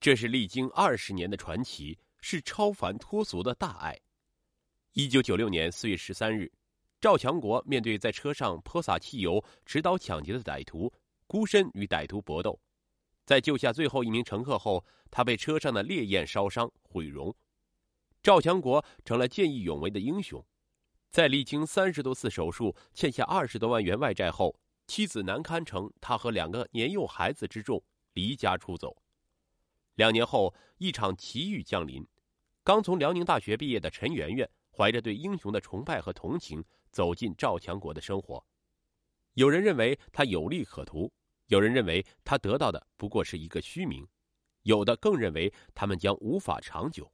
这是历经二十年的传奇，是超凡脱俗的大爱。一九九六年四月十三日，赵强国面对在车上泼洒汽油、持刀抢劫的歹徒，孤身与歹徒搏斗，在救下最后一名乘客后，他被车上的烈焰烧伤毁容。赵强国成了见义勇为的英雄。在历经三十多次手术、欠下二十多万元外债后，妻子难堪成他和两个年幼孩子之重，离家出走。两年后，一场奇遇降临，刚从辽宁大学毕业的陈圆圆。怀着对英雄的崇拜和同情，走进赵强国的生活。有人认为他有利可图，有人认为他得到的不过是一个虚名，有的更认为他们将无法长久。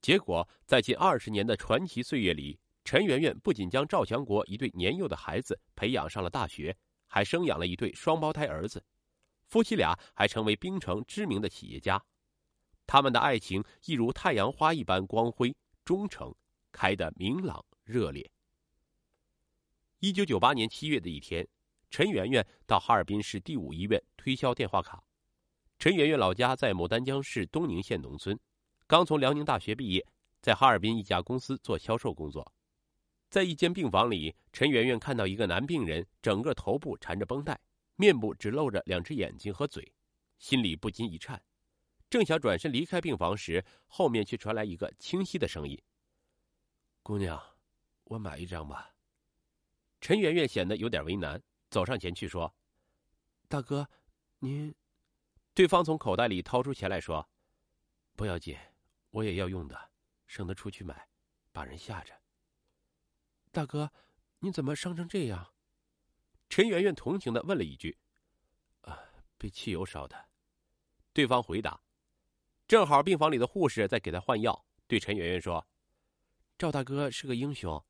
结果，在近二十年的传奇岁月里，陈圆圆不仅将赵强国一对年幼的孩子培养上了大学，还生养了一对双胞胎儿子，夫妻俩还成为冰城知名的企业家。他们的爱情一如太阳花一般光辉忠诚。开得明朗热烈。一九九八年七月的一天，陈圆圆到哈尔滨市第五医院推销电话卡。陈圆圆老家在牡丹江市东宁县农村，刚从辽宁大学毕业，在哈尔滨一家公司做销售工作。在一间病房里，陈圆圆看到一个男病人，整个头部缠着绷带，面部只露着两只眼睛和嘴，心里不禁一颤。正想转身离开病房时，后面却传来一个清晰的声音。姑娘，我买一张吧。陈圆圆显得有点为难，走上前去说：“大哥，您……”对方从口袋里掏出钱来说：“不要紧，我也要用的，省得出去买，把人吓着。”大哥，你怎么伤成这样？陈圆圆同情的问了一句：“啊，被汽油烧的。”对方回答：“正好病房里的护士在给他换药。”对陈圆圆说。赵大哥是个英雄。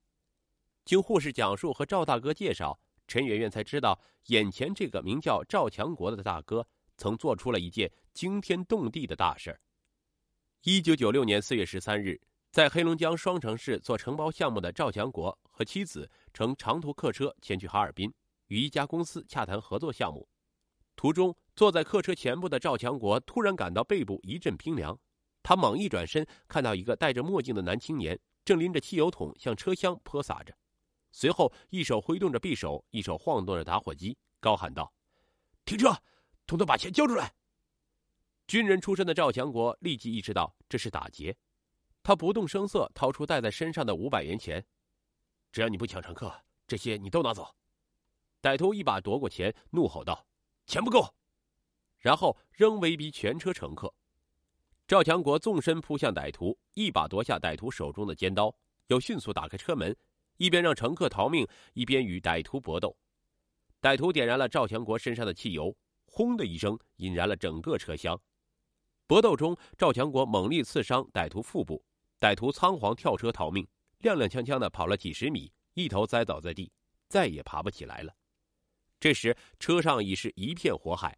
经护士讲述和赵大哥介绍，陈圆圆才知道，眼前这个名叫赵强国的大哥，曾做出了一件惊天动地的大事。一九九六年四月十三日，在黑龙江双城市做承包项目的赵强国和妻子乘长途客车前去哈尔滨，与一家公司洽谈合作项目。途中，坐在客车前部的赵强国突然感到背部一阵冰凉，他猛一转身，看到一个戴着墨镜的男青年。正拎着汽油桶向车厢泼洒着，随后一手挥动着匕首，一手晃动着打火机，高喊道：“停车，统统把钱交出来！”军人出身的赵强国立即意识到这是打劫，他不动声色掏出带在身上的五百元钱：“只要你不抢乘客，这些你都拿走。”歹徒一把夺过钱，怒吼道：“钱不够！”然后仍威逼全车乘客。赵强国纵身扑向歹徒，一把夺下歹徒手中的尖刀，又迅速打开车门，一边让乘客逃命，一边与歹徒搏斗。歹徒点燃了赵强国身上的汽油，轰的一声，引燃了整个车厢。搏斗中，赵强国猛力刺伤歹徒腹部，歹徒仓皇跳车逃命，踉踉跄跄的跑了几十米，一头栽倒在地，再也爬不起来了。这时，车上已是一片火海。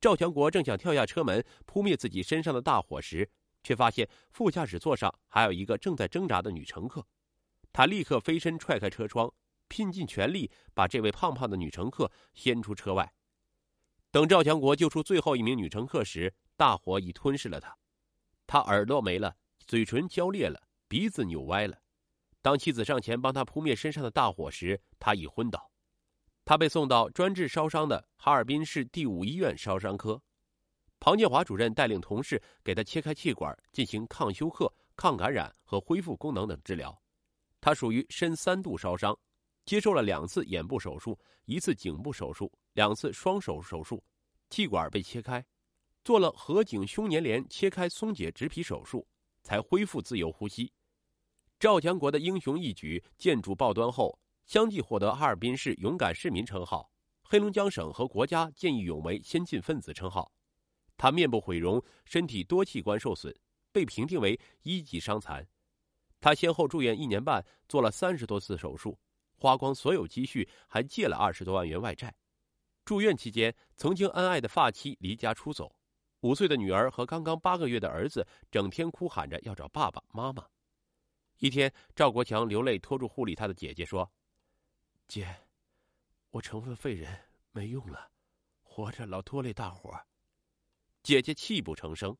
赵强国正想跳下车门扑灭自己身上的大火时，却发现副驾驶座上还有一个正在挣扎的女乘客。他立刻飞身踹开车窗，拼尽全力把这位胖胖的女乘客掀出车外。等赵强国救出最后一名女乘客时，大火已吞噬了他。他耳朵没了，嘴唇焦裂了，鼻子扭歪了。当妻子上前帮他扑灭身上的大火时，他已昏倒。他被送到专治烧伤的哈尔滨市第五医院烧伤科，庞建华主任带领同事给他切开气管，进行抗休克、抗感染和恢复功能等治疗。他属于深三度烧伤，接受了两次眼部手术、一次颈部手术、两次双手手术，气管被切开，做了合颈胸粘连切开松解植皮手术，才恢复自由呼吸。赵强国的英雄一举见诸报端后。相继获得哈尔滨市勇敢市民称号、黑龙江省和国家见义勇为先进分子称号。他面部毁容，身体多器官受损，被评定为一级伤残。他先后住院一年半，做了三十多次手术，花光所有积蓄，还借了二十多万元外债。住院期间，曾经恩爱的发妻离家出走，五岁的女儿和刚刚八个月的儿子整天哭喊着要找爸爸妈妈。一天，赵国强流泪拖住护理他的姐姐说。姐，我成分废人，没用了，活着老拖累大伙儿。姐姐泣不成声。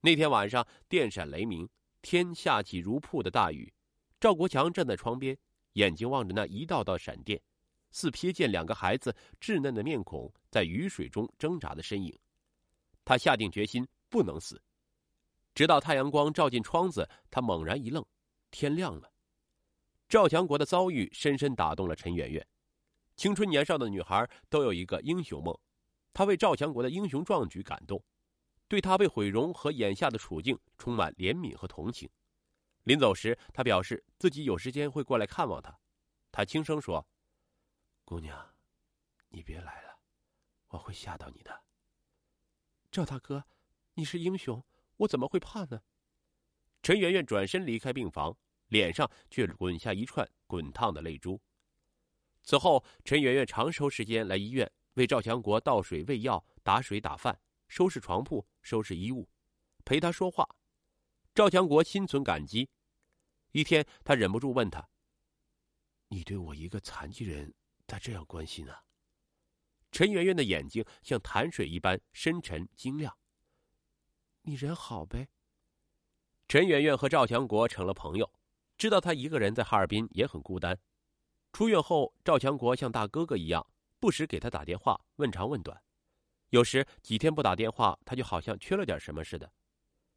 那天晚上电闪雷鸣，天下起如瀑的大雨。赵国强站在窗边，眼睛望着那一道道闪电，似瞥见两个孩子稚嫩的面孔在雨水中挣扎的身影。他下定决心不能死，直到太阳光照进窗子，他猛然一愣，天亮了。赵强国的遭遇深深打动了陈圆圆。青春年少的女孩都有一个英雄梦，她为赵强国的英雄壮举感动，对他被毁容和眼下的处境充满怜悯和同情。临走时，他表示自己有时间会过来看望他。他轻声说：“姑娘，你别来了，我会吓到你的。”赵大哥，你是英雄，我怎么会怕呢？陈圆圆转身离开病房，脸上却滚下一串滚烫的泪珠。此后，陈圆圆常抽时间来医院为赵强国倒水、喂药、打水、打饭、收拾床铺、收拾衣物，陪他说话。赵强国心存感激。一天，他忍不住问他：“你对我一个残疾人，咋这样关心呢？”陈圆圆的眼睛像潭水一般深沉晶亮。你人好呗。陈圆圆和赵强国成了朋友，知道他一个人在哈尔滨也很孤单。出院后，赵强国像大哥哥一样，不时给他打电话问长问短。有时几天不打电话，他就好像缺了点什么似的。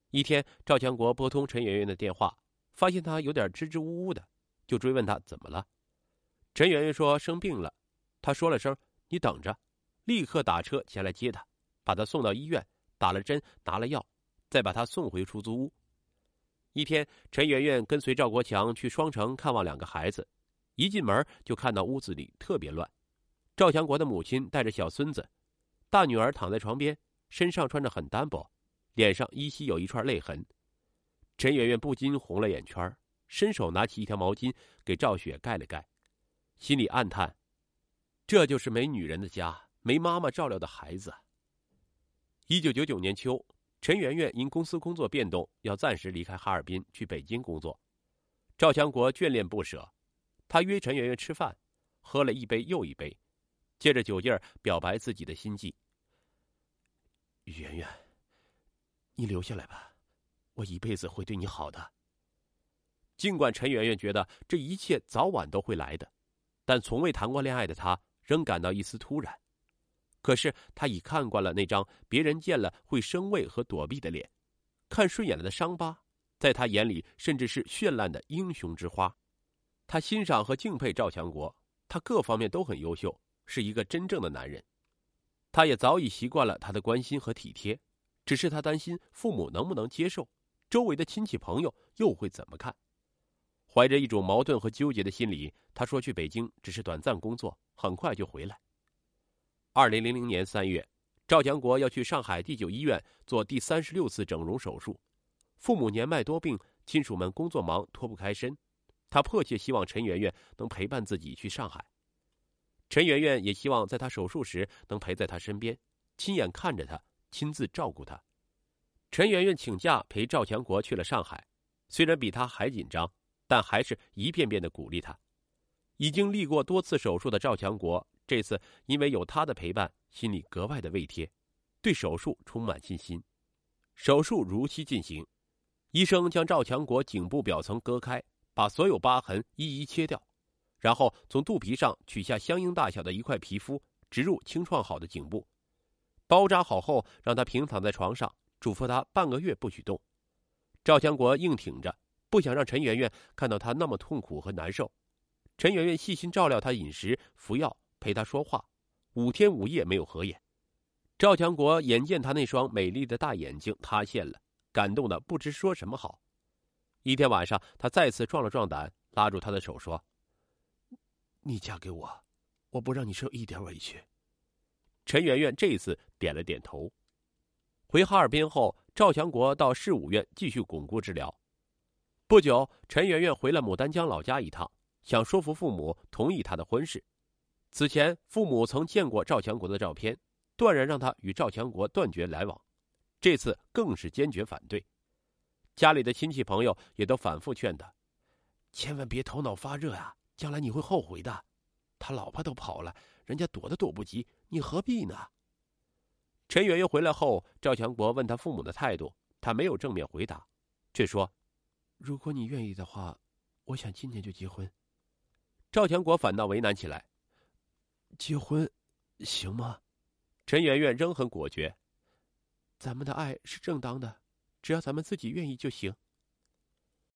一天，赵强国拨通陈圆圆的电话，发现他有点支支吾吾的，就追问他怎么了。陈圆圆说生病了，他说了声“你等着”。立刻打车前来接他，把他送到医院，打了针，拿了药，再把他送回出租屋。一天，陈圆圆跟随赵国强去双城看望两个孩子，一进门就看到屋子里特别乱。赵强国的母亲带着小孙子，大女儿躺在床边，身上穿着很单薄，脸上依稀有一串泪痕。陈圆圆不禁红了眼圈，伸手拿起一条毛巾给赵雪盖了盖，心里暗叹：这就是没女人的家。没妈妈照料的孩子。一九九九年秋，陈圆圆因公司工作变动，要暂时离开哈尔滨去北京工作。赵强国眷恋不舍，他约陈圆圆吃饭，喝了一杯又一杯，借着酒劲儿表白自己的心迹。圆圆，你留下来吧，我一辈子会对你好的。尽管陈圆圆觉得这一切早晚都会来的，但从未谈过恋爱的她仍感到一丝突然。可是他已看惯了那张别人见了会生畏和躲避的脸，看顺眼了的伤疤，在他眼里甚至是绚烂的英雄之花。他欣赏和敬佩赵强国，他各方面都很优秀，是一个真正的男人。他也早已习惯了他的关心和体贴，只是他担心父母能不能接受，周围的亲戚朋友又会怎么看。怀着一种矛盾和纠结的心理，他说去北京只是短暂工作，很快就回来。二零零零年三月，赵强国要去上海第九医院做第三十六次整容手术，父母年迈多病，亲属们工作忙脱不开身，他迫切希望陈圆圆能陪伴自己去上海。陈圆圆也希望在他手术时能陪在他身边，亲眼看着他，亲自照顾他。陈圆圆请假陪赵强国去了上海，虽然比他还紧张，但还是一遍遍的鼓励他。已经历过多次手术的赵强国。这次因为有他的陪伴，心里格外的慰贴，对手术充满信心。手术如期进行，医生将赵强国颈部表层割开，把所有疤痕一一切掉，然后从肚皮上取下相应大小的一块皮肤，植入清创好的颈部，包扎好后，让他平躺在床上，嘱咐他半个月不许动。赵强国硬挺着，不想让陈圆圆看到他那么痛苦和难受。陈圆圆细心照料他饮食、服药。陪他说话，五天五夜没有合眼。赵强国眼见他那双美丽的大眼睛塌陷了，感动的不知说什么好。一天晚上，他再次壮了壮胆，拉住他的手说：“你嫁给我，我不让你受一点委屈。”陈圆圆这次点了点头。回哈尔滨后，赵强国到市五院继续巩固治疗。不久，陈圆圆回了牡丹江老家一趟，想说服父母同意他的婚事。此前，父母曾见过赵强国的照片，断然让他与赵强国断绝来往。这次更是坚决反对。家里的亲戚朋友也都反复劝他，千万别头脑发热啊，将来你会后悔的。他老婆都跑了，人家躲都躲不及，你何必呢？陈圆圆回来后，赵强国问他父母的态度，他没有正面回答，却说：“如果你愿意的话，我想今年就结婚。”赵强国反倒为难起来：“结婚，行吗？”陈圆圆仍很果决：“咱们的爱是正当的，只要咱们自己愿意就行。”